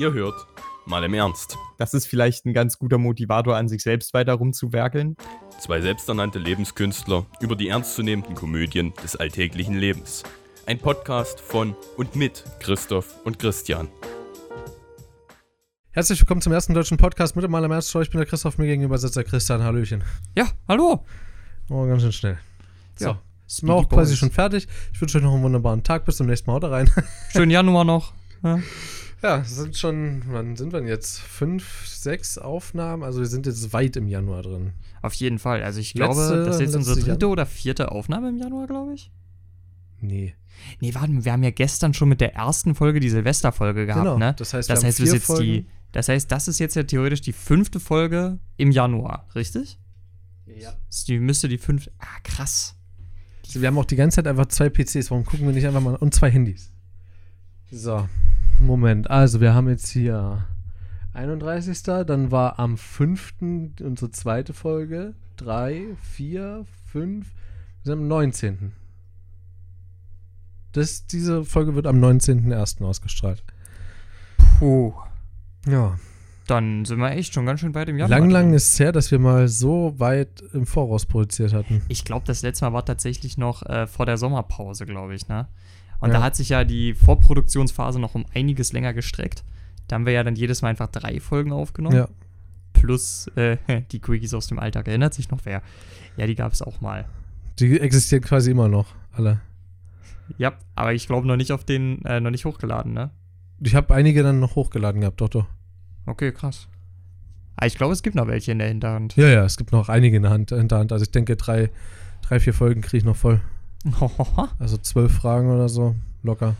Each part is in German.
Ihr hört mal im Ernst. Das ist vielleicht ein ganz guter Motivator, an sich selbst weiter rumzuwerkeln. Zwei selbsternannte Lebenskünstler über die ernstzunehmenden Komödien des alltäglichen Lebens. Ein Podcast von und mit Christoph und Christian. Herzlich willkommen zum ersten deutschen Podcast mit dem Mal im Ernst. Ich bin der Christoph, mir gegenüber sitzt der Christian. Hallöchen. Ja, hallo. Oh, ganz schön schnell. So, Ja, sind wir auch quasi schon fertig. Ich wünsche euch noch einen wunderbaren Tag. Bis zum nächsten Mal. Haut rein. Schönen Januar noch. Ja. Ja, es sind schon, wann sind wir denn jetzt? Fünf, sechs Aufnahmen? Also wir sind jetzt weit im Januar drin. Auf jeden Fall. Also ich Letzte- glaube, das ist jetzt unsere dritte Jan- oder vierte Aufnahme im Januar, glaube ich. Nee. Nee, warte wir haben ja gestern schon mit der ersten Folge die Silvesterfolge gehabt, Genau. ne? Das heißt, das heißt, wir jetzt die. Folgen. Das heißt, das ist jetzt ja theoretisch die fünfte Folge im Januar, richtig? Ja. Die, müsste die fünfte. Ah, krass. Wir haben auch die ganze Zeit einfach zwei PCs. Warum gucken wir nicht einfach mal? Und zwei Handys. So, Moment. Also, wir haben jetzt hier 31. Dann war am 5. unsere zweite Folge. 3, 4, 5. Wir sind am 19. Das, diese Folge wird am 19.01. ausgestrahlt. Puh. Ja. Dann sind wir echt schon ganz schön weit im Januar. Lang, lang ist es her, dass wir mal so weit im Voraus produziert hatten. Ich glaube, das letzte Mal war tatsächlich noch äh, vor der Sommerpause, glaube ich, ne? Und Ja. da hat sich ja die Vorproduktionsphase noch um einiges länger gestreckt. Da haben wir ja dann jedes Mal einfach drei Folgen aufgenommen. Ja. Plus äh, die Quickies aus dem Alltag. Erinnert sich noch wer? Ja, die gab es auch mal. Die existieren quasi immer noch, alle. Ja, aber ich glaube noch nicht auf den, äh, noch nicht hochgeladen, ne? Ich habe einige dann noch hochgeladen gehabt, doch, doch. Okay, krass. Aber ich glaube, es gibt noch welche in der Hinterhand. Ja, ja, es gibt noch einige in der Hand, Hinterhand. Also ich denke, drei, drei vier Folgen kriege ich noch voll. Also zwölf Fragen oder so, locker.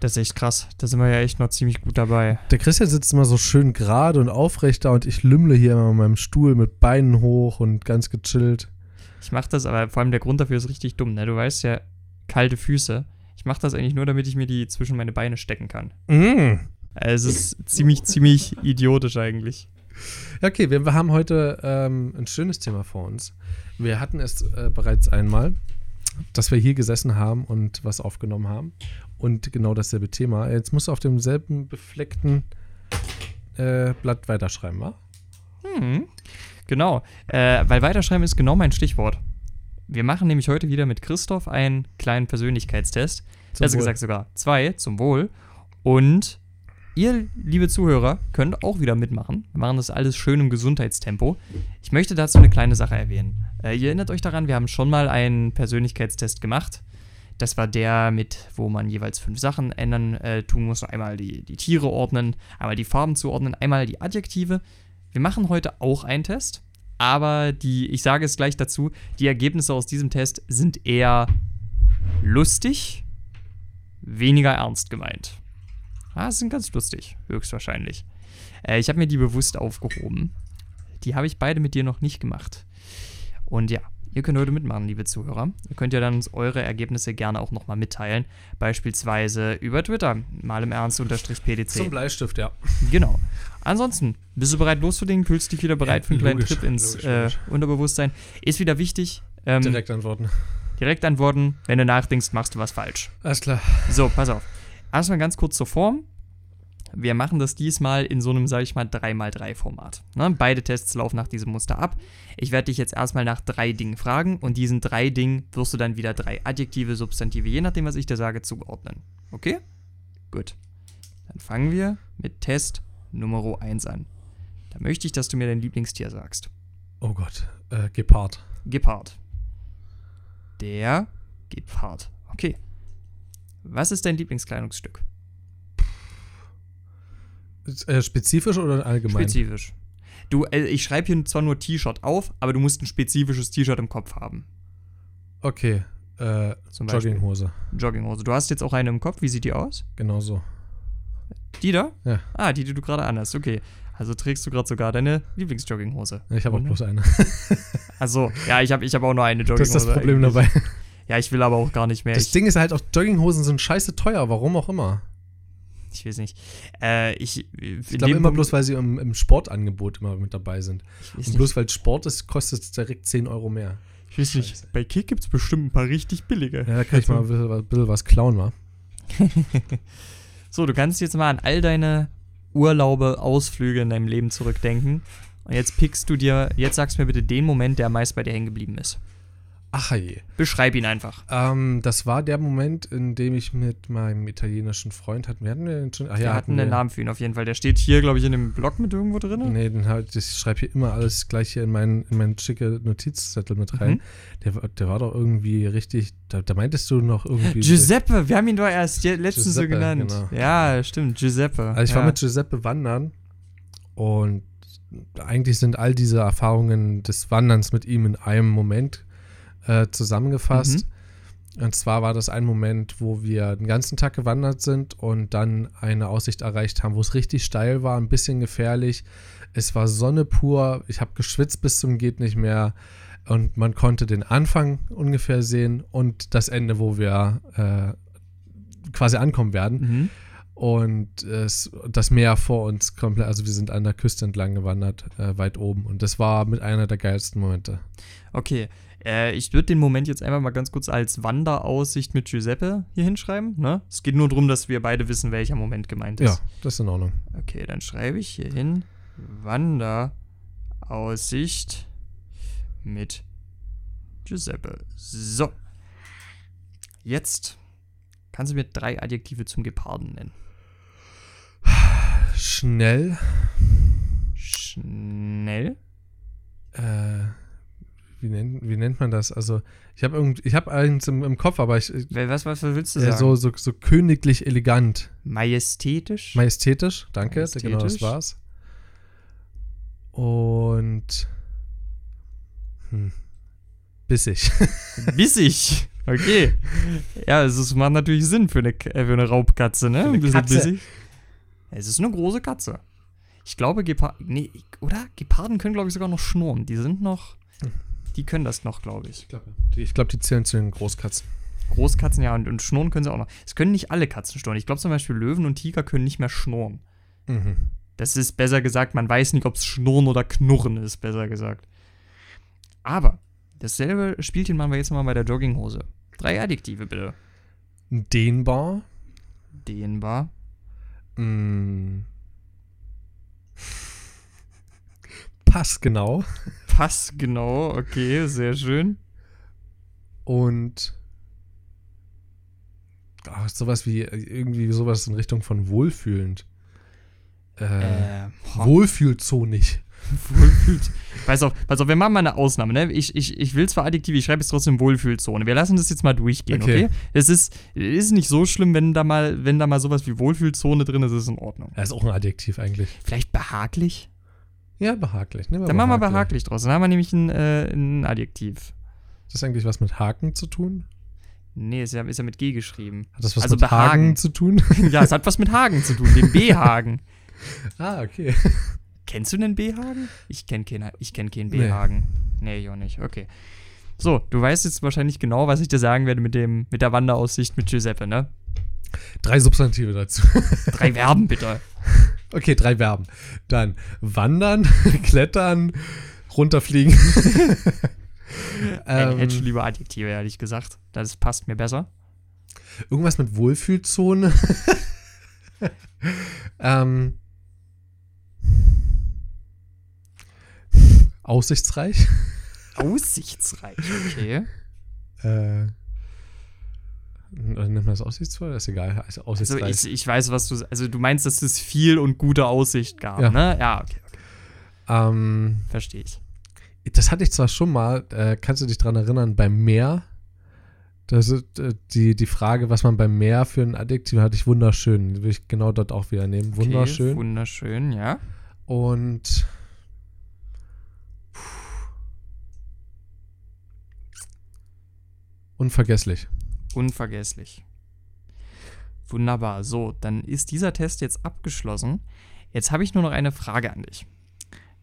das ist echt krass. Da sind wir ja echt noch ziemlich gut dabei. Der Christian sitzt immer so schön gerade und aufrecht da und ich lümmle hier immer in meinem Stuhl mit Beinen hoch und ganz gechillt. Ich mache das, aber vor allem der Grund dafür ist richtig dumm, ne? Du weißt ja, kalte Füße. Ich mache das eigentlich nur, damit ich mir die zwischen meine Beine stecken kann. Mm. Also es ist ziemlich, ziemlich idiotisch eigentlich. Okay, wir, wir haben heute ähm, ein schönes Thema vor uns. Wir hatten es äh, bereits einmal, dass wir hier gesessen haben und was aufgenommen haben. Und genau dasselbe Thema. Jetzt musst du auf demselben befleckten äh, Blatt weiterschreiben, wa? Hm. Genau, äh, weil weiterschreiben ist genau mein Stichwort. Wir machen nämlich heute wieder mit Christoph einen kleinen Persönlichkeitstest. Zum Besser Wohl. gesagt sogar zwei, zum Wohl. Und ihr, liebe Zuhörer, könnt auch wieder mitmachen. Wir machen das alles schön im Gesundheitstempo. Ich möchte dazu eine kleine Sache erwähnen. Äh, ihr erinnert euch daran, wir haben schon mal einen Persönlichkeitstest gemacht. Das war der mit, wo man jeweils fünf Sachen ändern äh, tun muss. Einmal die, die Tiere ordnen, einmal die Farben zuordnen, einmal die Adjektive. Wir machen heute auch einen Test, aber die, ich sage es gleich dazu, die Ergebnisse aus diesem Test sind eher lustig, weniger ernst gemeint. Ah, sind ganz lustig, höchstwahrscheinlich. Äh, ich habe mir die bewusst aufgehoben. Die habe ich beide mit dir noch nicht gemacht. Und ja, ihr könnt heute mitmachen, liebe Zuhörer. Ihr könnt ja dann uns eure Ergebnisse gerne auch nochmal mitteilen. Beispielsweise über Twitter, mal im Ernst unterstrich PDC. Zum Bleistift, ja. Genau. Ansonsten, bist du bereit loszulegen? Fühlst du dich wieder bereit Ja, für einen kleinen logisch, Trip ins logisch, äh, logisch. Unterbewusstsein? Ist wieder wichtig. Ähm, direkt. Direkt antworten. antworten. Wenn du nachdenkst, machst du was falsch. Alles klar. So, pass auf. Erstmal ganz kurz zur Form. Wir machen das diesmal in so einem, sag ich mal, 3x3-Format. Ne? Beide Tests laufen nach diesem Muster ab. Ich werde dich jetzt erstmal nach drei Dingen fragen und diesen drei Dingen wirst du dann wieder drei Adjektive, Substantive, je nachdem, was ich dir sage, zuordnen. Okay? Gut. Dann fangen wir mit Test Nummer 1 an. Da möchte ich, dass du mir dein Lieblingstier sagst. Oh Gott. Äh, Gepard. Gepard. Der Gepard. Okay. Was ist dein Lieblingskleidungsstück? Äh, spezifisch oder allgemein? Spezifisch. Du, äh, ich schreibe hier zwar nur T-Shirt auf, aber du musst ein spezifisches T-Shirt im Kopf haben. Okay. Äh, Zum Beispiel. Jogginghose. Jogginghose. Du hast jetzt auch eine im Kopf. Wie sieht die aus? Genau so. Die da? Ja. Ah, die, die du gerade anhast. Okay. Also trägst du gerade sogar deine Lieblingsjogginghose. Ich habe auch bloß eine. Also, ja, ich habe ich hab auch nur eine Jogginghose. Das ist das Problem dabei. Ja, ich will aber auch gar nicht mehr. Das ich, Ding ist halt auch, Jogginghosen sind scheiße teuer, warum auch immer. Ich weiß nicht. Äh, ich Ich glaube immer bloß, weil sie im, im Sportangebot immer mit dabei sind. Und bloß weil Sport ist, kostet es direkt 10 Euro mehr. Ich weiß nicht. Scheiße. Bei Kick gibt es bestimmt ein paar richtig billige. Ja, da kann ich mal ein bisschen, ein bisschen was klauen, wa? So, du kannst jetzt mal an all deine Urlaube, Ausflüge in deinem Leben zurückdenken. Und jetzt pickst du dir, jetzt sagst du mir bitte den Moment, der meist bei dir hängen geblieben ist. Ach je. Beschreib ihn einfach. Ähm, das war der Moment, in dem ich mit meinem italienischen Freund hatten. Wir hatten den schon. Ach Wir ja, hatten einen Namen für ihn auf jeden Fall. Der steht hier, glaube ich, in dem Blog mit irgendwo drin. Nee, den halt, ich schreibe hier immer alles gleich hier in meinen, in meinen schicke Notizzettel mit rein. Mhm. Der, war- der war doch irgendwie richtig, da, da meintest du noch irgendwie. Giuseppe, wir haben ihn doch erst letztens so Giuseppe, genannt. genau. Ja, stimmt, Giuseppe. Also ich war ja. mit Giuseppe wandern und eigentlich sind all diese Erfahrungen des Wanderns mit ihm in einem Moment äh, zusammengefasst. Mhm. Und zwar war das ein Moment, wo wir den ganzen Tag gewandert sind und dann eine Aussicht erreicht haben, wo es richtig steil war, ein bisschen gefährlich. Es war Sonne pur, ich habe geschwitzt bis zum geht nicht mehr und man konnte den Anfang ungefähr sehen und das Ende, wo wir äh, quasi ankommen werden Mhm. und es, das Meer vor uns komplett, also wir sind an der Küste entlang gewandert, äh, weit oben und das war mit einer der geilsten Momente. Okay, äh, ich würde den Moment jetzt einfach mal ganz kurz als Wanderaussicht mit Giuseppe hier hinschreiben. Ne? Es geht nur darum, dass wir beide wissen, welcher Moment gemeint Ja, ist. das ist in Ordnung. Okay, dann schreibe ich hier hin Wanderaussicht mit Giuseppe. So. Jetzt kannst du mir drei Adjektive zum Geparden nennen. Schnell, Schnell. äh, wie, nennt, wie nennt man das? Also ich habe irgend, ich habe eins im, im Kopf, aber ich, Wer- Was, was willst du äh, sagen? so, so, so königlich elegant. Majestätisch. Majestätisch, danke, genau das Majestätisch. war's. Und hm, bissig. Bissig. Okay. Ja, es ist- macht natürlich Sinn für eine, äh, für eine Raubkatze, ne? Für Ein bisschen Katze. bissig. Es ist eine große Katze. Ich glaube, Geparden. Nee, oder? Geparden können, glaube ich, sogar noch schnurren. Die sind noch. Die können das noch, glaube ich. Ich glaube, die, ich glaub, die zählen zu den Großkatzen. Großkatzen, ja, und, und schnurren können sie auch noch. Es können nicht alle Katzen schnurren. Ich glaube zum Beispiel, Löwen und Tiger können nicht mehr schnurren. Mhm. Das ist besser gesagt, man weiß nicht, ob es Schnurren oder Knurren ist, besser gesagt. Aber dasselbe Spielchen machen wir jetzt mal bei der Jogginghose. Drei Adjektive bitte. Dehnbar. Dehnbar. Mm. Passgenau Pass, genau, okay, sehr schön. und ah, sowas wie irgendwie sowas in Richtung von wohlfühlend. Äh, Äh, Wohlfühlzonig. Wohlfühlt. Pass auf, pass auf, wir machen mal eine Ausnahme, ne? Ich, ich, ich will zwar Adjektive, ich schreibe jetzt trotzdem Wohlfühlzone. Wir lassen das jetzt mal durchgehen, okay? Okay. Es ist, ist nicht so schlimm, wenn da mal, wenn da mal sowas wie Wohlfühlzone drin ist, ist in Ordnung. Das ist auch ein Adjektiv eigentlich. Vielleicht behaglich? Ja, behaglich. Nehmen wir Dann machen wir behaglich draus. Dann haben wir nämlich ein, äh, ein Adjektiv. Das ist eigentlich was mit Haken zu tun? Nee, ist ja, ist ja mit G geschrieben. Hat das was Also mit behagen. Hagen zu tun? ja, es hat was mit Hagen zu tun, dem B-Hagen. ah, okay. Kennst du einen B-Hagen? Ich kenne keinen, ich kenn keinen Nee. B-Hagen. Nee, ich auch nicht. Okay. So, du weißt jetzt wahrscheinlich genau, was ich dir sagen werde mit, dem, mit der Wanderaussicht mit Giuseppe, ne? Drei Substantive dazu. Drei Verben bitte. Okay, drei Verben. Dann wandern, klettern, runterfliegen. Ich ähm, hätte schon lieber Adjektive, ehrlich gesagt. Das passt mir besser. irgendwas mit Wohlfühlzone. ähm, aussichtsreich. Aussichtsreich, okay. Äh, nennt man das aussichtsvoll? Das ist egal. Also Also ich, ich weiß, was du. Also du meinst, dass es viel und gute Aussicht gab, Ja. ne? Ja, okay, okay. ähm, Verstehe ich. das hatte ich zwar schon mal, äh, kannst du dich dran erinnern, beim Meer? Das ist, äh, die, die Frage, was man beim Meer für ein Adjektiv hat, ich wunderschön. Will ich genau dort auch wieder nehmen. Okay, Wunderschön. wunderschön, ja. Und unvergesslich. Unvergesslich. Wunderbar. So, dann ist dieser Test jetzt abgeschlossen. Jetzt habe ich nur noch eine Frage an dich.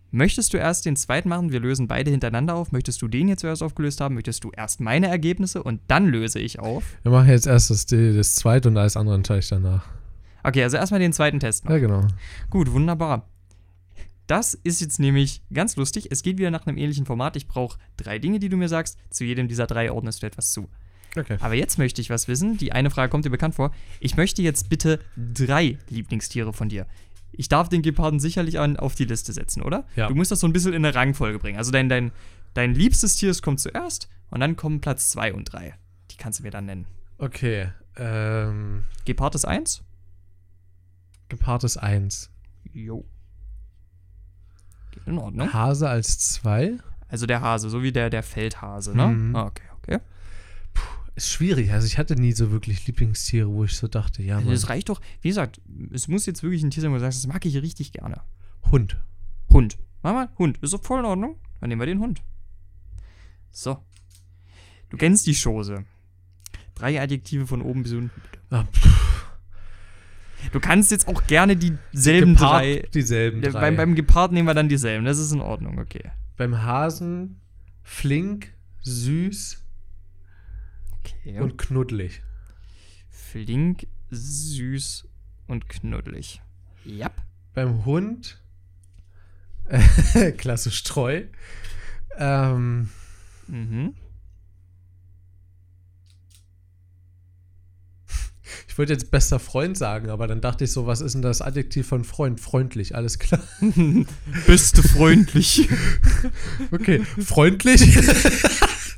Möchtest du erst den zweiten machen? Wir lösen beide hintereinander auf. Möchtest du den jetzt zuerst aufgelöst haben? Möchtest du erst meine Ergebnisse und dann löse ich auf? Wir machen jetzt erst das, das zweite und alles andere entscheide ich danach. Okay, also erstmal den zweiten Test noch. Ja, genau. Gut, wunderbar. Das ist jetzt nämlich ganz lustig. Es geht wieder nach einem ähnlichen Format. Ich brauche drei Dinge, die du mir sagst. Zu jedem dieser drei ordnest du etwas zu. Okay. Aber jetzt möchte ich was wissen. Die eine Frage kommt dir bekannt vor. Ich möchte jetzt bitte drei Lieblingstiere von dir. ich darf den Geparden sicherlich an, auf die Liste setzen, oder? Ja. Du musst das so ein bisschen in eine Rangfolge bringen. Also dein, dein, dein liebstes Tier kommt zuerst und dann kommen Platz 2 und 3. Die kannst du mir dann nennen. Okay. Ähm, Gepard ist 1? Gepard ist 1. Jo. Geht in Ordnung. Hase als 2. Also der Hase, so wie der, der Feldhase, ne? Mhm. Ah, Okay, okay. Ist schwierig. Also ich hatte nie so wirklich Lieblingstiere, wo ich so dachte, ja, Also das reicht doch. Wie gesagt, es muss jetzt wirklich ein Tier sein, wo du sagst, das mag ich richtig gerne. Hund. Hund. Mama, Hund. Ist doch voll in Ordnung. Dann nehmen wir den Hund. So. Du kennst die Chose. Drei Adjektive von oben bis unten. Ah, Du kannst jetzt auch gerne dieselben Gepard, drei. Dieselben drei. Beim, beim Gepard nehmen wir dann dieselben. Das ist in Ordnung, okay. beim Hasen flink, süß Okay. und knuddelig. flink, süß und knuddelig. Ja. Beim Hund äh, klassisch treu. Ähm, Mhm. ich wollte jetzt bester Freund sagen, aber dann dachte ich so, was ist denn das Adjektiv von Freund? Freundlich, alles klar. Bist du freundlich? Okay, freundlich.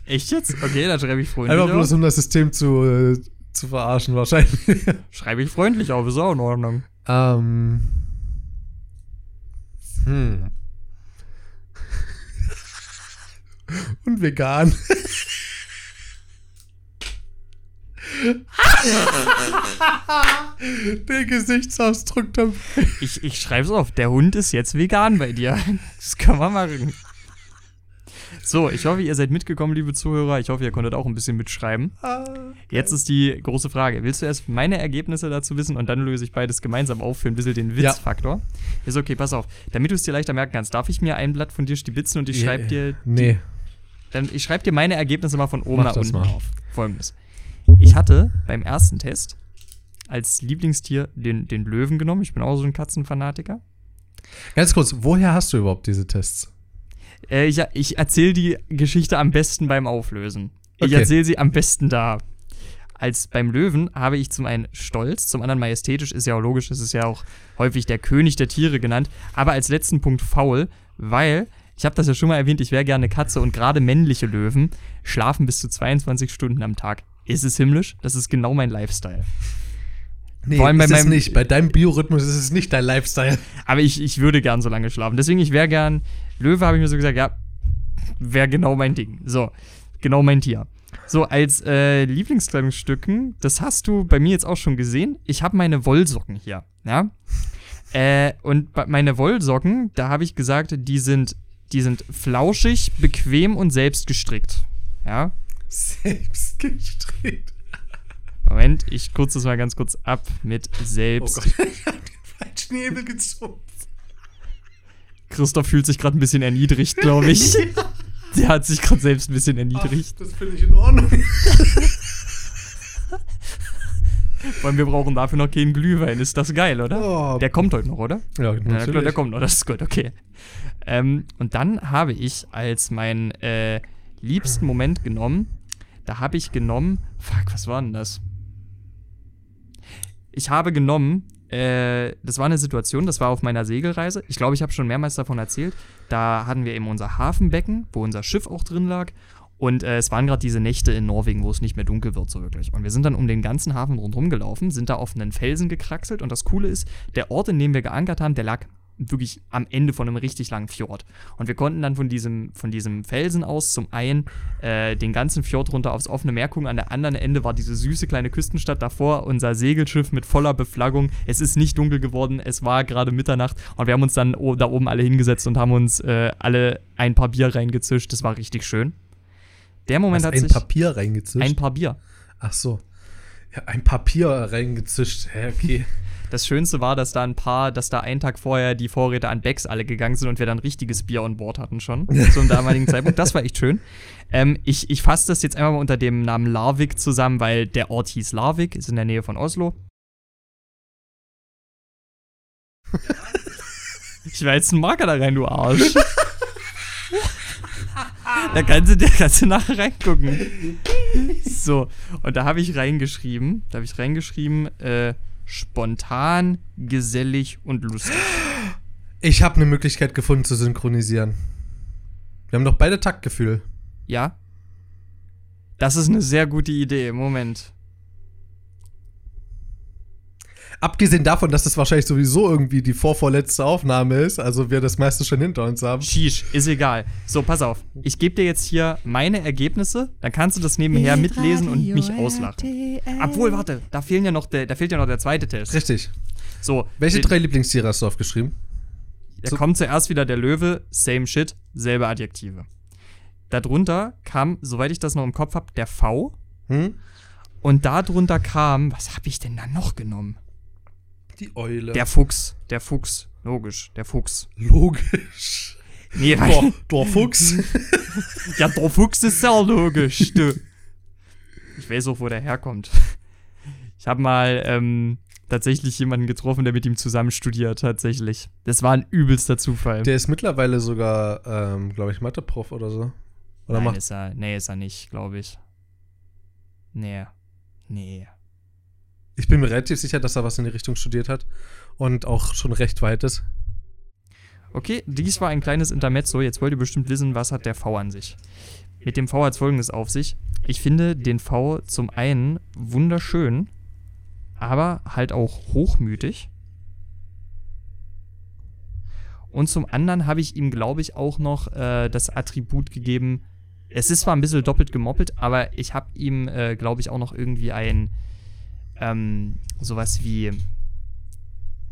Echt jetzt? Okay, dann schreibe ich freundlich Einfach bloß auf. um das System zu, äh, zu verarschen wahrscheinlich. Schreibe ich freundlich auf, ist auch in Ordnung. ähm. Hm. Und vegan. Der Gesichtsausdruck dabei. Ich, ich schreibe es auf. Der Hund ist jetzt vegan bei dir. Das kann man machen. So, ich hoffe, ihr seid mitgekommen, liebe Zuhörer. Ich hoffe, ihr konntet auch ein bisschen mitschreiben. Jetzt ist die große Frage. Willst du erst meine Ergebnisse dazu wissen und dann löse ich beides gemeinsam auf für ein bisschen den Ja. Witzfaktor? Ist okay, pass auf. Damit du es dir leichter merken kannst, darf ich mir ein Blatt von dir stibitzen und ich schreibe dir Nee. dann ich schreibe dir meine Ergebnisse mal von oben Mach nach unten mal. auf. Folgendes. Ich hatte beim ersten Test als Lieblingstier den, den Löwen genommen. Ich bin auch so ein Katzenfanatiker. Ganz kurz, woher hast du überhaupt diese Tests? Äh, ich ich erzähle die Geschichte am besten beim Auflösen. Ich Okay. erzähle sie am besten da. Als beim Löwen habe ich zum einen Stolz, zum anderen majestätisch, ist ja auch logisch, ist ja auch häufig der König der Tiere genannt, aber als letzten Punkt faul, weil, ich habe das ja schon mal erwähnt, ich wäre gerne Katze und gerade männliche Löwen schlafen bis zu 22 Stunden am Tag. Ist es himmlisch? Das ist genau mein Lifestyle. Nee, Vor allem bei ist es meinem- nicht. Bei deinem Biorhythmus ist es nicht dein Lifestyle. Aber ich, ich würde gern so lange schlafen. Deswegen, ich wäre gern. Löwe habe ich mir so gesagt, ja, wäre genau mein Ding. So, genau mein Tier. So, als äh, Lieblingskleidungsstücken, das hast du bei mir jetzt auch schon gesehen. Ich habe meine Wollsocken hier, ja. Äh, und meine Wollsocken, da habe ich gesagt, die sind, die sind flauschig, bequem und selbst gestrickt. Ja. Selbst gestrickt. Moment, ich kurz das mal ganz kurz ab mit Oh selbst. Gott, ich hab den falschen Hebel gezogen. Christoph fühlt sich gerade ein bisschen erniedrigt, glaube ich. Der hat sich gerade selbst ein bisschen erniedrigt. Ach, das finde ich in Ordnung. Vor allem, wir brauchen dafür noch keinen Glühwein. Ist das geil, oder? Oh. Der kommt heute noch, oder? ja, Ja, na klar, der kommt noch. Das ist gut, okay. Ähm, und dann habe ich als meinen äh, liebsten Moment genommen, da habe ich genommen, fuck, was war denn das? Ich habe genommen, äh, das war eine Situation, das war auf meiner Segelreise. Ich glaube, ich habe schon mehrmals davon erzählt. Da hatten wir eben unser Hafenbecken, wo unser Schiff auch drin lag. Und äh, es waren gerade diese Nächte in Norwegen, wo es nicht mehr dunkel wird, so wirklich. Und wir sind dann um den ganzen Hafen rundherum gelaufen, sind da auf einen Felsen gekraxelt. Und das Coole ist, der Ort, in dem wir geankert haben, der lag wirklich am Ende von einem richtig langen Fjord. Und wir konnten dann von diesem, von diesem Felsen aus zum einen äh, den ganzen Fjord runter aufs offene Meer gucken. An der anderen Ende war diese süße kleine Küstenstadt davor, unser Segelschiff mit voller Beflaggung. Es ist nicht dunkel geworden, es war gerade Mitternacht und wir haben uns dann da oben alle hingesetzt und haben uns äh, alle ein paar Bier reingezischt. Das war richtig schön. Der Moment Hast hat ein sich Papier reingezischt? ein paar Bier. Ach so. Ja, ein Papier reingezischt. Ja, okay. Das Schönste war, dass da ein paar, dass da einen Tag vorher die Vorräte an Becks alle gegangen sind und wir dann richtiges Bier on Board hatten schon. Zum damaligen Zeitpunkt. Das war echt schön. Ähm, ich ich fasse das jetzt einfach mal unter dem Namen Larvik zusammen, weil der Ort hieß Larvik, ist in der Nähe von Oslo. Ich war jetzt einen Marker da rein, du Arsch. da kannst du, da kannst du nachher reingucken. So, und da habe ich reingeschrieben, da habe ich reingeschrieben, äh, spontan, gesellig und lustig. Ich habe eine Möglichkeit gefunden zu synchronisieren. Wir haben doch beide Taktgefühl. Ja? Das ist eine sehr gute Idee. Moment. Abgesehen davon, dass das wahrscheinlich sowieso irgendwie die vorvorletzte Aufnahme ist, also wir das meiste schon hinter uns haben. Sheesh, ist egal. So, pass auf. Ich gebe dir jetzt hier meine Ergebnisse, dann kannst du das nebenher mitlesen und mich auslachen. Obwohl, warte, da, fehlen ja noch der, da fehlt ja noch der zweite Test. Richtig. So, Welche drei Lieblingstiere hast du aufgeschrieben? Da kommt zuerst wieder der Löwe, same shit, selbe Adjektive. Darunter kam, soweit ich das noch im Kopf habe, der V. Hm? Und darunter kam, was habe ich denn da noch genommen? Die Eule. Der Fuchs. Der Fuchs. Logisch, der Fuchs. Logisch. Nee, Der, der Fuchs. ja, der Fuchs ist sehr logisch. Du. Ich weiß auch, wo der herkommt. Ich habe mal ähm, tatsächlich jemanden getroffen, der mit ihm zusammen studiert, tatsächlich. Das war ein übelster Zufall. Der ist mittlerweile sogar, ähm, glaube ich, Mathe-Prof oder so. Oder Nein, macht. ist er, nee, ist er nicht, glaube ich. Nee. Nee. Ich bin mir relativ sicher, dass er was in die Richtung studiert hat. Und auch schon recht weit ist. Okay, dies war ein kleines Intermezzo. Jetzt wollt ihr bestimmt wissen, was hat der V an sich. Mit dem V hat es folgendes auf sich. Ich finde den V zum einen wunderschön, aber halt auch hochmütig. Und zum anderen habe ich ihm, glaube ich, auch noch äh, das Attribut gegeben. Es ist zwar ein bisschen doppelt gemoppelt, aber ich habe ihm, äh, glaube ich, auch noch irgendwie ein ähm, sowas wie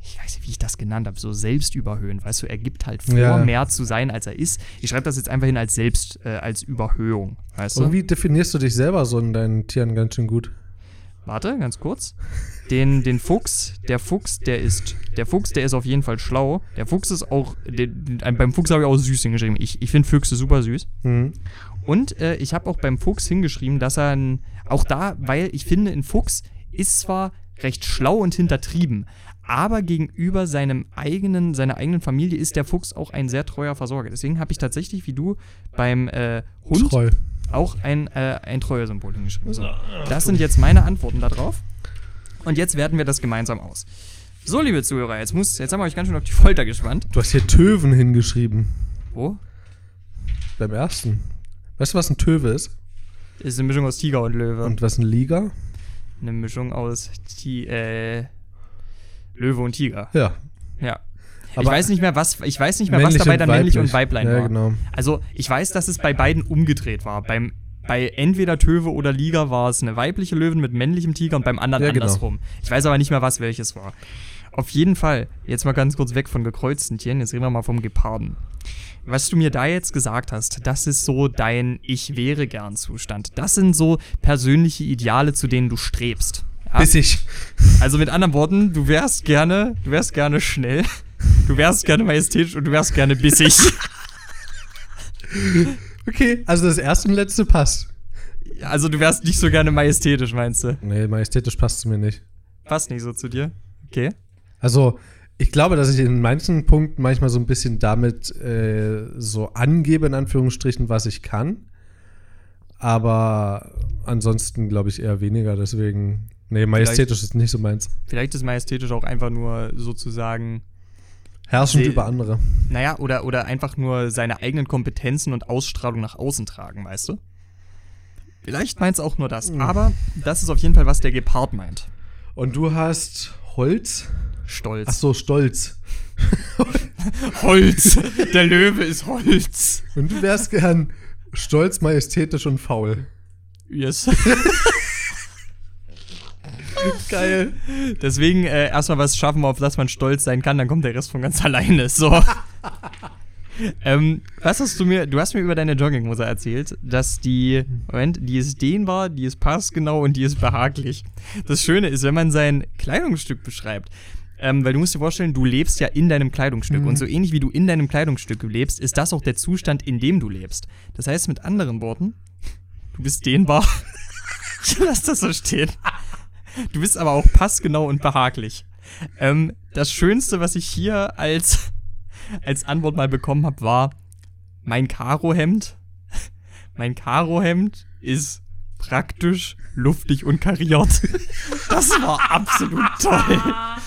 ich weiß nicht, wie ich das genannt habe, so selbstüberhöhen, weißt du, er gibt halt vor, Ja. mehr zu sein, als er ist. Ich schreibe das jetzt einfach hin als Selbst, äh, als Überhöhung, weißt du? Irgendwie definierst du dich selber so in deinen Tieren ganz schön gut. Warte, ganz kurz. Den, den Fuchs, der Fuchs, der ist, der Fuchs, der ist auf jeden Fall schlau. Der Fuchs ist auch, den, beim Fuchs habe ich auch süß hingeschrieben. Ich, ich finde Füchse super süß. Mhm. Und äh, ich habe auch beim Fuchs hingeschrieben, dass er ein, auch da, weil ich finde, ein Fuchs ist zwar recht schlau und hintertrieben, aber gegenüber seinem eigenen, seiner eigenen Familie ist der Fuchs auch ein sehr treuer Versorger. Deswegen habe ich tatsächlich, wie du, beim äh, Hund Treu. auch ein, äh, ein Treue-Symbol hingeschrieben. So. Das sind jetzt meine Antworten darauf. Und jetzt werten wir das gemeinsam aus. So, liebe Zuhörer, jetzt, muss, jetzt haben wir euch ganz schön auf die Folter gespannt. Du hast hier Töven hingeschrieben. Wo? Beim ersten. Weißt du, was ein Töwe ist? Ist eine Mischung aus Tiger und Löwe. Und was ein Liga? Eine Mischung aus Ti äh, Löwe und Tiger. Ja. Ja. ich Aber weiß nicht mehr, was, ich weiß nicht mehr, was dabei dann männlich und weiblich. Weiblein Ja, war. genau. Also, ich weiß, dass es bei beiden umgedreht war. Beim, bei entweder Töwe oder Liga war es eine weibliche Löwin mit männlichem Tiger und beim anderen Ja, genau. andersrum. Ich weiß aber nicht mehr, was welches war. Auf jeden Fall, jetzt mal ganz kurz weg von gekreuzten Tieren, jetzt reden wir mal vom Geparden. Was du mir da jetzt gesagt hast, das ist so dein Ich wäre gern Zustand. Das sind so persönliche Ideale, zu denen du strebst. Ja? Bis ich. Also mit anderen Worten, du wärst gerne, du wärst gerne schnell, du wärst gerne majestätisch und du wärst gerne bissig. Okay, also das erste und letzte passt. Also du wärst nicht so gerne majestätisch, meinst du? Nee, majestätisch passt zu mir nicht. Passt nicht so zu dir. Okay. Also, ich glaube, dass ich in manchen Punkten manchmal so ein bisschen damit äh, so angebe, in Anführungsstrichen, was ich kann. Aber ansonsten glaube ich eher weniger, deswegen. Nee, majestätisch ist nicht so meins. Vielleicht ist majestätisch auch einfach nur sozusagen, Herrschend Nee. über andere. naja, oder, oder einfach nur seine eigenen Kompetenzen und Ausstrahlung nach außen tragen, weißt du? Vielleicht meinst du auch nur das. Aber das ist auf jeden Fall, was der Gepard meint. Und du hast Holz? Stolz. Ach so, Stolz. Holz. Der Löwe ist Holz. Und du wärst gern stolz, majestätisch und faul. Yes. Geil. Deswegen äh, erstmal was schaffen, auf das man stolz sein kann, dann kommt der Rest von ganz alleine. So. ähm, was hast du mir, du hast mir über deine Jogginghose erzählt, dass die, Moment, die ist dehnbar, die ist passgenau und die ist behaglich. Das Schöne ist, wenn man sein Kleidungsstück beschreibt, ähm, weil du musst dir vorstellen, du lebst ja in deinem Kleidungsstück und so ähnlich wie du in deinem Kleidungsstück lebst, ist das auch der Zustand, in dem du lebst. Das heißt mit anderen Worten, du bist dehnbar. ich lass das so stehen. Du bist aber auch passgenau und behaglich. Ähm, das Schönste, was ich hier als, als Antwort mal bekommen habe, war mein Karohemd. Mein Karohemd ist praktisch, luftig und kariert. Das war absolut toll.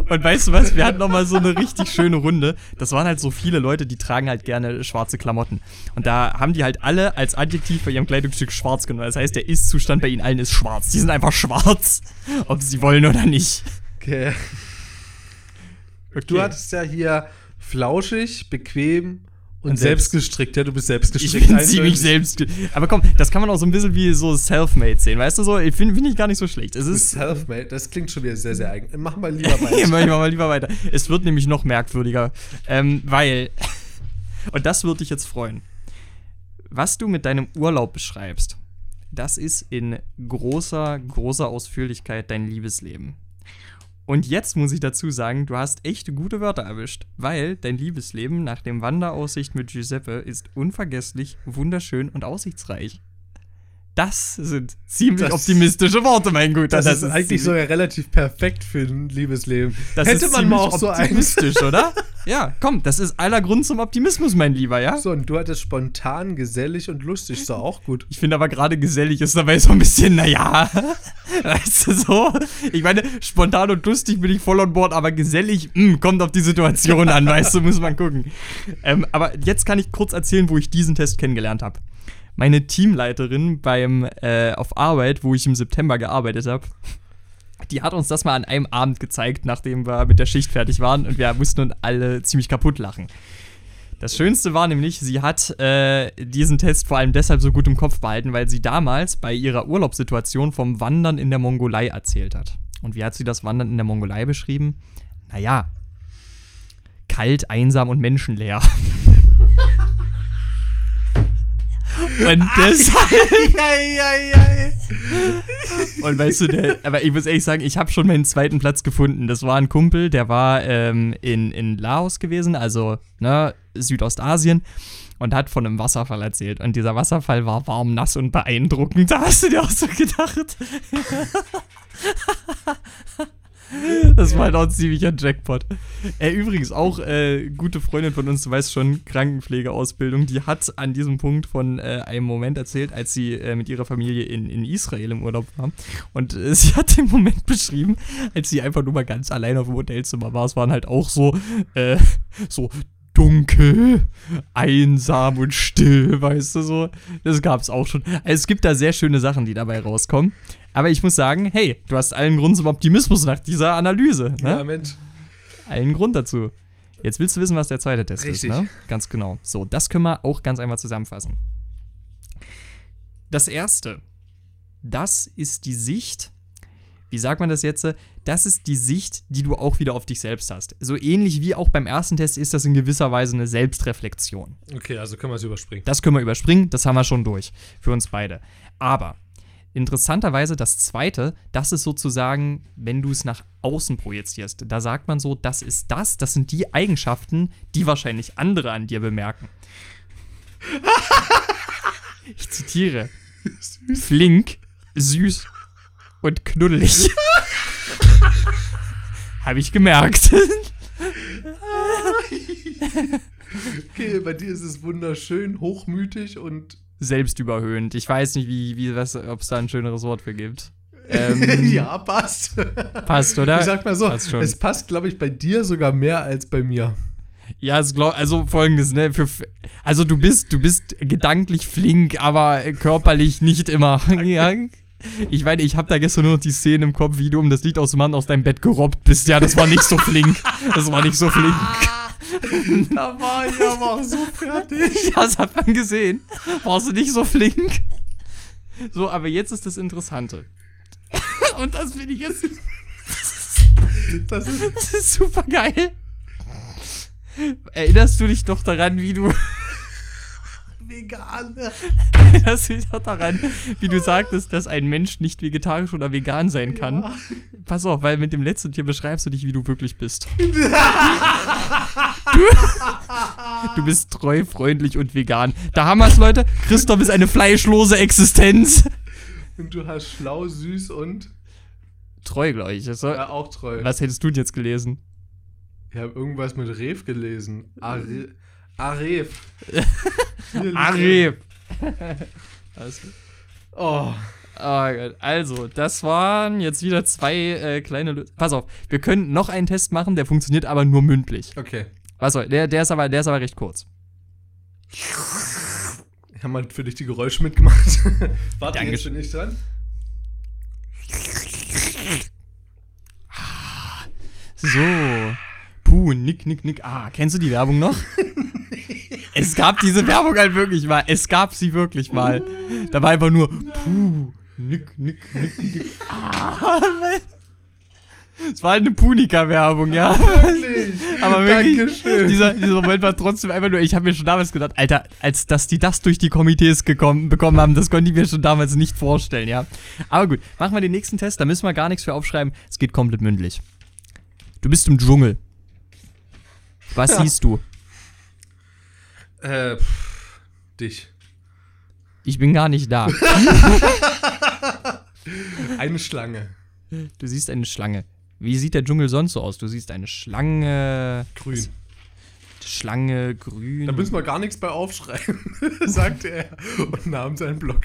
Und weißt du was? Wir hatten noch mal so eine richtig schöne Runde. Das waren halt so viele Leute, die tragen halt gerne schwarze Klamotten. Und da haben die halt alle als Adjektiv bei ihrem Kleidungsstück schwarz genommen. Das heißt, der Ist-Zustand bei ihnen allen ist schwarz. Die sind einfach schwarz, ob sie wollen oder nicht. Okay. Du hattest ja hier flauschig, bequem und, Und selbst- selbstgestrickt. Ja, du bist selbstgestrickt. Ich bin ziemlich selbst. Aber komm, das kann man auch so ein bisschen wie so Selfmade sehen, weißt du so? Ich finde find ich gar nicht so schlecht. Es ist. self-made. Das klingt schon wieder sehr, sehr eigen. Mach mal lieber weiter. mach mal lieber weiter. Es wird nämlich noch merkwürdiger. Ähm, weil. Und das würde dich jetzt freuen. Was du mit deinem Urlaub beschreibst, das ist in großer, großer Ausführlichkeit dein Liebesleben. Und jetzt muss ich dazu sagen, du hast echt gute Wörter erwischt, weil dein Liebesleben nach dem Wanderaussicht mit Giuseppe ist unvergesslich, wunderschön und aussichtsreich. Das sind ziemlich Das- optimistische Worte, mein Guter. Das, ist eigentlich ziemlich- sogar relativ perfekt für ein Liebesleben. das Hätte ist man mal auch so optimistisch, oder? Ja, komm, das ist aller Grund zum Optimismus, mein Lieber, ja? So, und du hattest spontan, gesellig und lustig. Ist doch auch gut. Ich finde aber gerade gesellig ist dabei so ein bisschen, naja, weißt du so? Ich meine, spontan und lustig bin ich voll on board, aber gesellig, mh, kommt auf die Situation an, weißt du, muss man gucken. Ähm, aber jetzt kann ich kurz erzählen, wo ich diesen Test kennengelernt habe. Meine Teamleiterin beim äh, auf Arbeit, wo ich im September gearbeitet habe, die hat uns das mal an einem Abend gezeigt, nachdem wir mit der Schicht fertig waren und wir mussten uns alle ziemlich kaputt lachen. Das Schönste war nämlich, sie hat äh, diesen Test vor allem deshalb so gut im Kopf behalten, weil sie damals bei ihrer Urlaubssituation vom Wandern in der Mongolei erzählt hat. Und wie hat sie das Wandern in der Mongolei beschrieben? Naja, kalt, einsam und menschenleer. Und deshalb. Und weißt du, der, aber ich muss ehrlich sagen, ich habe schon meinen zweiten Platz gefunden. Das war ein Kumpel, der war ähm, in, in Laos gewesen, also ne, Südostasien, und hat von einem Wasserfall erzählt. Und dieser Wasserfall war warm, nass und beeindruckend. Da hast du dir auch so gedacht. Das war halt auch ein ziemlicher Jackpot. Äh, übrigens auch äh, gute Freundin von uns, du weißt schon, Krankenpflegeausbildung, die hat an diesem Punkt von äh, einem Moment erzählt, als sie äh, mit ihrer Familie in, in Israel im Urlaub war. Und äh, sie hat den Moment beschrieben, als sie einfach nur mal ganz allein auf dem Hotelzimmer war. Es waren halt auch so, äh, so dunkel, einsam und still, weißt du so. Das gab es auch schon. Also es gibt da sehr schöne Sachen, die dabei rauskommen. Aber ich muss sagen, hey, du hast allen Grund zum Optimismus nach dieser Analyse. Ne? Ja, Mensch. Allen Grund dazu. Jetzt willst du wissen, was der zweite Test Richtig. ist, ne? Ganz genau. So, das können wir auch ganz einfach zusammenfassen. Das erste, das ist die Sicht, wie sagt man das jetzt? Das ist die Sicht, die du auch wieder auf dich selbst hast. So ähnlich wie auch beim ersten Test ist das in gewisser Weise eine Selbstreflexion. Okay, also können wir es überspringen. Das können wir überspringen, das haben wir schon durch. Für uns beide. Aber interessanterweise das zweite, das ist sozusagen, wenn du es nach außen projizierst. Da sagt man so, das ist das, das sind die Eigenschaften, die wahrscheinlich andere an dir bemerken. Ich zitiere. Flink, süß und knuddelig. Habe ich gemerkt. Okay, bei dir ist es wunderschön, hochmütig und Selbstüberhöhend. Ich weiß nicht, wie, wie ob es da ein schöneres Wort für gibt. Ähm, ja, passt. Passt, oder? Ich sag mal so, Passt es passt, glaube ich, bei dir sogar mehr als bei mir. Ja, also folgendes, ne? Für, also du bist, du bist gedanklich flink, aber körperlich nicht immer. Ja. Ich meine, ich habe da gestern nur noch die Szene im Kopf, wie du um das Lied aus dem Mann aus deinem Bett gerobbt bist. Ja, das war nicht so flink. Das war nicht so flink. Da war ich aber auch so fertig. Ja, das hat man gesehen. Warst du nicht so flink? So, aber jetzt ist das Interessante. Und das finde ich jetzt Das ist, das ist super geil. Erinnerst du dich doch daran, wie du vegan. Das liegt auch daran, wie du sagtest, dass ein Mensch nicht vegetarisch oder vegan sein kann. Pass auf, weil mit dem letzten Tier beschreibst du dich, wie du wirklich bist. du, du bist treu, freundlich und vegan. Da haben wir es, Leute. Christoph ist eine fleischlose Existenz. Und du hast schlau, süß und Treu, glaube ich. Also, ja, auch treu. was hättest du denn jetzt gelesen? Ich habe irgendwas mit Rev gelesen. Are Arev. Liegt Arif. Also, Oh. Ah, Gott. also, das waren jetzt wieder zwei äh, kleine. Lö Pass auf, wir können noch einen Test machen, der funktioniert aber nur mündlich. Okay. Pass auf, der, der, ist aber, der ist aber recht kurz. Ich habe mal für dich die Geräusche mitgemacht. Warte, jetzt Dankeschön. bin ich dran. So. Puh, nick, nick, nick. Ah, kennst du die Werbung noch? Es gab diese Werbung halt wirklich mal. Es gab sie wirklich mal. Da war einfach nur Puh, nick, nick, nick, nick. Ah, es war halt eine Punika-Werbung, ja. Wirklich? Aber wirklich, Dankeschön. dieser, dieser Moment war trotzdem einfach nur, ich habe mir schon damals gedacht, Alter, als dass die das durch die Komitees gekommen, bekommen haben, das konnte ich mir schon damals nicht vorstellen, ja. Aber gut, machen wir den nächsten Test, da müssen wir gar nichts für aufschreiben, es geht komplett mündlich. Du bist im Dschungel. Was Ja. siehst du? Äh, pff, dich. Ich bin gar nicht da. Eine Schlange. Du siehst eine Schlange. Wie sieht der Dschungel sonst so aus? Du siehst eine Schlange. Grün. Schlange, grün. Da müssen wir gar nichts bei aufschreiben, sagte er und nahm seinen Block.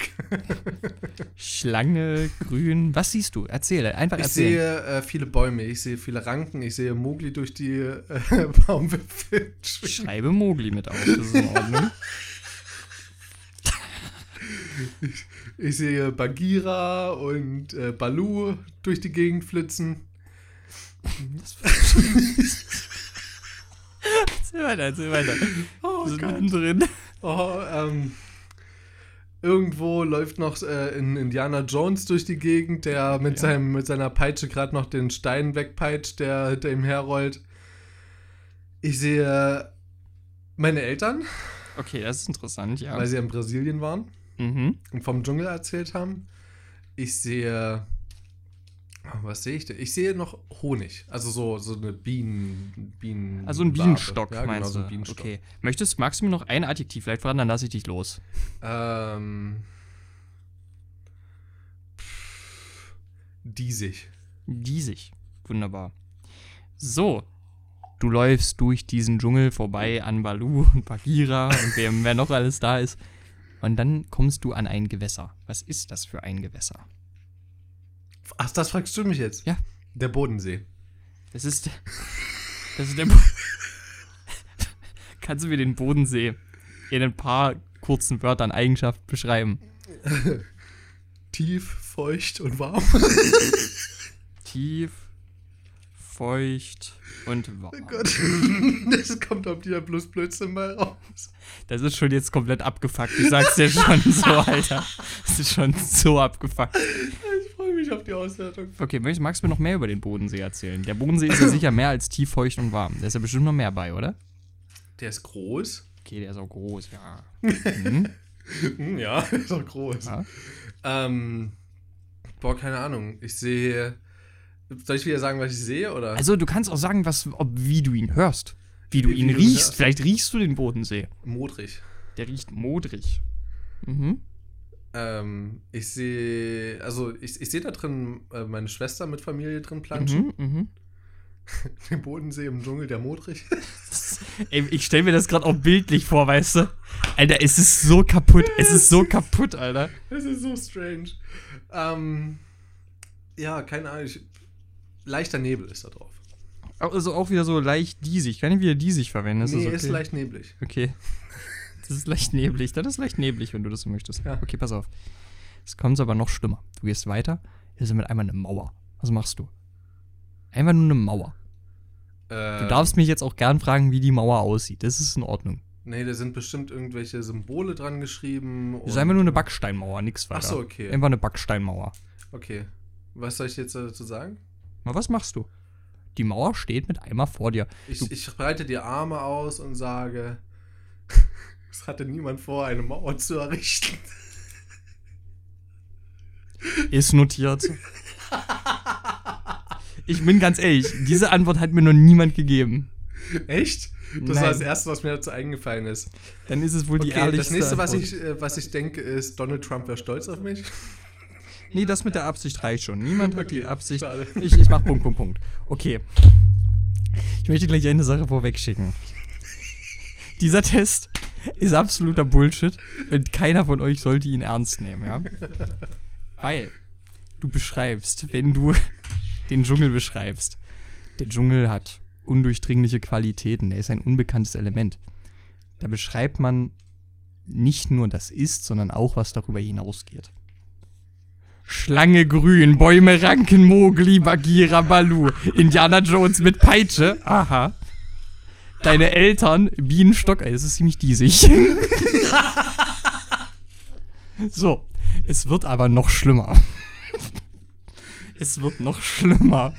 Schlange, grün. Was siehst du? Erzähle, einfach Ich erzählen. sehe äh, viele Bäume, ich sehe viele Ranken, ich sehe Mowgli durch die äh, Baumwipfel. Schreibe Mogli mit auf, das ist in Ordnung. Ich sehe Bagheera und äh, Balu durch die Gegend flitzen. Erzähl weiter, erzähl weiter. Oh Wir sind Gott. mittendrin. Oh, ähm, irgendwo läuft noch äh, in Indiana Jones durch die Gegend, der mit, seinem, mit seiner Peitsche gerade noch den Stein wegpeitscht, der hinter ihm herrollt. Ich sehe meine Eltern, Okay, das ist interessant, ja. weil sie in Brasilien waren Mhm. und vom Dschungel erzählt haben. Ich sehe. Was sehe ich denn? Ich sehe noch Honig. Also so, so eine Bienen. Bienen Also ein Bienenstock, ja, meinst genau, so du? ein Bienenstock. Okay. Möchtest, magst du mir noch ein Adjektiv vielleicht voran, dann lasse ich dich los. Ähm. Diesig. Diesig. Wunderbar. So. Du läufst durch diesen Dschungel vorbei an Balu und Bagheera und wer, wer noch alles da ist. Und dann kommst du an ein Gewässer. Was ist das für ein Gewässer? Ach, das fragst du mich jetzt? Ja. Der Bodensee. Das ist. Das ist der. Bo Kannst du mir den Bodensee in ein paar kurzen Wörtern Eigenschaft beschreiben? Tief, feucht und warm. Tief, feucht und warm. Oh Gott. Das kommt auf dir bloß Blödsinn mal raus. Das ist schon jetzt komplett abgefuckt. Ich sag's dir schon so, Alter. Das ist schon so abgefuckt. Mich auf die Auswertung. Okay, magst du mir noch mehr über den Bodensee erzählen? Der Bodensee ist ja sicher mehr als tief, feucht und warm. Da ist ja bestimmt noch mehr bei, oder? Der ist groß. Okay, der ist auch groß, ja. Mhm. Hm, Ja, ist auch groß. ja. Ähm. Boah, keine Ahnung. Ich sehe. Soll ich wieder sagen, was ich sehe? Oder? Also, du kannst auch sagen, was, ob, wie du ihn hörst. Wie du Wie- ihn wie du riechst. hörst. Vielleicht riechst du den Bodensee. modrig. Der riecht modrig. Mhm. Ähm, ich sehe, also ich, ich sehe da drin äh, meine Schwester mit Familie drin planschen. Mhm, mhm. Den Bodensee im Dschungel, der modrig. Ey, ich stell mir das gerade auch bildlich vor, weißt du? Alter, es ist so kaputt. Es ist so kaputt, Alter. Das ist so strange. Ähm, ja, keine Ahnung. Ich, leichter Nebel ist da drauf. Also auch wieder so leicht diesig. Kann ich wieder diesig verwenden? Das nee, ist, okay. ist leicht neblig. Okay. Das ist leicht neblig. Das ist leicht neblig, wenn du das so möchtest. Ja. Okay, pass auf. Es kommt aber noch schlimmer. Du gehst weiter, hier ist mit einmal eine Mauer. Was machst du? Einfach nur eine Mauer. Äh, Du darfst mich jetzt auch gern fragen, wie die Mauer aussieht. Das ist in Ordnung. Nee, da sind bestimmt irgendwelche Symbole dran geschrieben. Das ist einfach nur eine Backsteinmauer, nix weiter. Ach so, okay. Einfach eine Backsteinmauer. Okay. Was soll ich jetzt dazu sagen? Na, was machst du? Die Mauer steht mit einmal vor dir. Ich, ich breite die Arme aus und sage, es hatte niemand vor, eine Mauer zu errichten. Ist notiert. Ich bin ganz ehrlich, diese Antwort hat mir noch niemand gegeben. Echt? Das Nein. war das Erste, was mir dazu eingefallen ist. Dann ist es wohl die Okay, ehrlichste das nächste, was ich, äh, was ich denke, ist, Donald Trump wäre stolz auf mich. Nee, das mit der Absicht reicht schon. Niemand hat die Okay, Absicht. schade. Ich, ich mach Punkt, Punkt, Punkt. Okay. Ich möchte gleich eine Sache vorwegschicken. Dieser Test ist absoluter Bullshit und keiner von euch sollte ihn ernst nehmen, ja? Weil du beschreibst, wenn du den Dschungel beschreibst, der Dschungel hat undurchdringliche Qualitäten, er ist ein unbekanntes Element. Da beschreibt man nicht nur das Ist, sondern auch, was darüber hinausgeht. Schlange grün, Bäume ranken, Mowgli, Bagheera, Balu, Indiana Jones mit Peitsche, aha. Deine Eltern, Bienenstock, ey, das ist ziemlich diesig. so, es wird aber noch schlimmer. es wird noch schlimmer.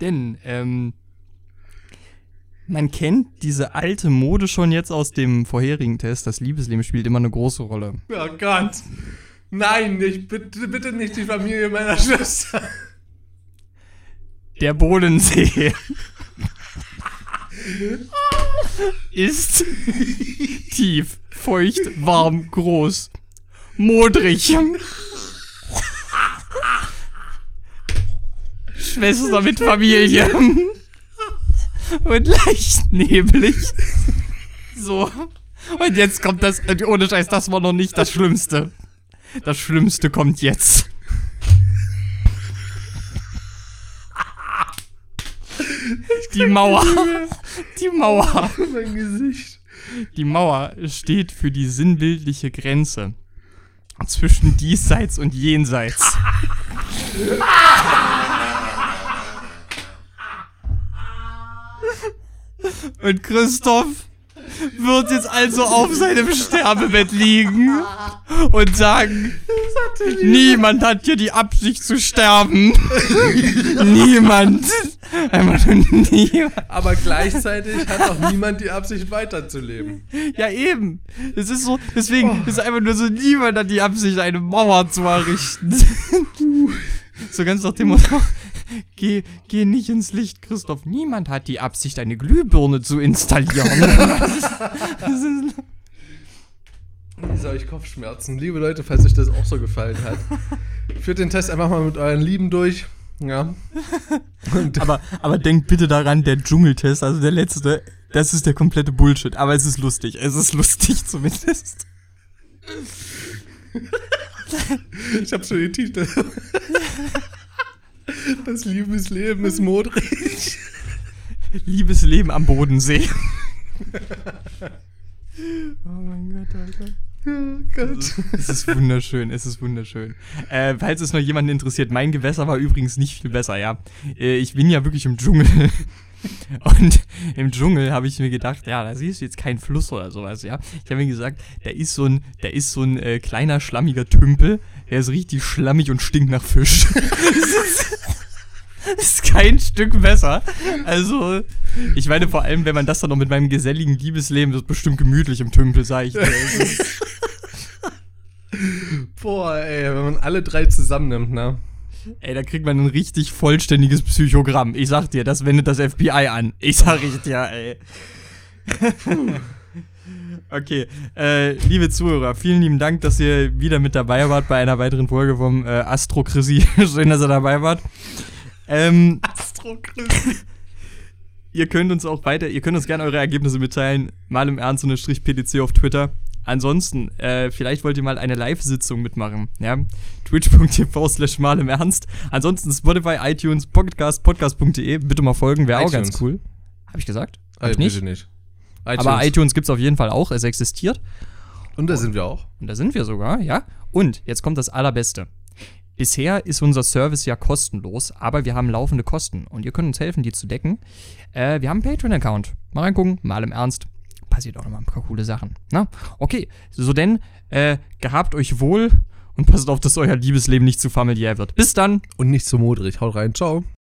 Denn, ähm, man kennt diese alte Mode schon jetzt aus dem vorherigen Test. Das Liebesleben spielt immer eine große Rolle. Oh Gott. Nein, nicht, bitte, bitte nicht die Familie meiner Schwester. Der Bodensee ist tief, feucht, warm, groß, modrig. Schwester mit Familie. Und leicht neblig. So. Und jetzt kommt das, ohne Scheiß, das war noch nicht das Schlimmste. Das Schlimmste kommt jetzt. Die Mauer. Die Mauer. mein Gesicht. Die Mauer steht für die sinnbildliche Grenze zwischen diesseits und jenseits. Und Christoph wird jetzt also auf seinem Sterbebett liegen und sagen, niemand hat hier die Absicht zu sterben. niemand. Einfach nur niemand. Aber gleichzeitig hat auch niemand die Absicht weiterzuleben. Ja, eben. Es ist so, deswegen ist einfach nur so, niemand hat die Absicht, eine Mauer zu errichten. so ganz nach dem Motto, geh, geh nicht ins Licht, Christoph. Niemand hat die Absicht, eine Glühbirne zu installieren. das ist, Wieso habe ich Kopfschmerzen? Liebe Leute, falls euch das auch so gefallen hat, führt den Test einfach mal mit euren Lieben durch. Ja. Aber, aber denkt bitte daran, der Dschungeltest, also der letzte, das ist der komplette Bullshit. Aber es ist lustig. Es ist lustig zumindest. ich habe schon den Titel. Das Liebesleben ist modrig. Liebesleben am Bodensee. oh mein Gott, Alter. Oh Gott. Es ist wunderschön, es ist wunderschön. Äh, falls es noch jemanden interessiert, mein Gewässer war übrigens nicht viel besser, ja. Äh, ich bin ja wirklich im Dschungel. Und im Dschungel habe ich mir gedacht, ja, da siehst du jetzt keinen Fluss oder sowas, ja. Ich habe mir gesagt, da ist so ein, da ist so ein äh, kleiner, schlammiger Tümpel, der ist richtig schlammig und stinkt nach Fisch. das ist kein Stück besser. Also, ich meine, vor allem, wenn man das dann noch mit meinem geselligen Liebesleben, das ist bestimmt gemütlich im Tümpel, sag ich dir. Boah, ey, wenn man alle drei zusammennimmt, ne? Ey, da kriegt man ein richtig vollständiges Psychogramm. Ich sag dir, das wendet das FBI an. Ich sag ich dir, ey. Okay, äh, liebe Zuhörer, vielen lieben Dank, dass ihr wieder mit dabei wart bei einer weiteren Folge vom äh, Astrokrisie. Schön, dass ihr dabei wart. Ähm, Astrokrisie. ihr könnt uns auch weiter, ihr könnt uns gerne eure Ergebnisse mitteilen. Mal im Ernst eine Strich PDC auf Twitter. Ansonsten, äh, vielleicht wollt ihr mal eine Live-Sitzung mitmachen. Ja? Twitch.tv slash mal im Ernst. Ansonsten Spotify, iTunes, Podcast, podcast.de. Bitte mal folgen, wäre auch ganz cool. Hab ich gesagt? Hab ich nicht? bitte nicht. Aber iTunes gibt's auf jeden Fall auch, es existiert. Und da sind wir auch. Und da sind wir sogar, ja. Und jetzt kommt das Allerbeste. Bisher ist unser Service ja kostenlos, aber wir haben laufende Kosten und ihr könnt uns helfen, die zu decken. Äh, wir haben einen Patreon-Account. Mal reingucken, mal im Ernst. Passiert auch noch mal ein paar coole Sachen. Na, okay. So denn, äh, gehabt euch wohl und passt auf, dass euer Liebesleben nicht zu familiär wird. Bis dann! Und nicht so modrig. Haut rein. Ciao.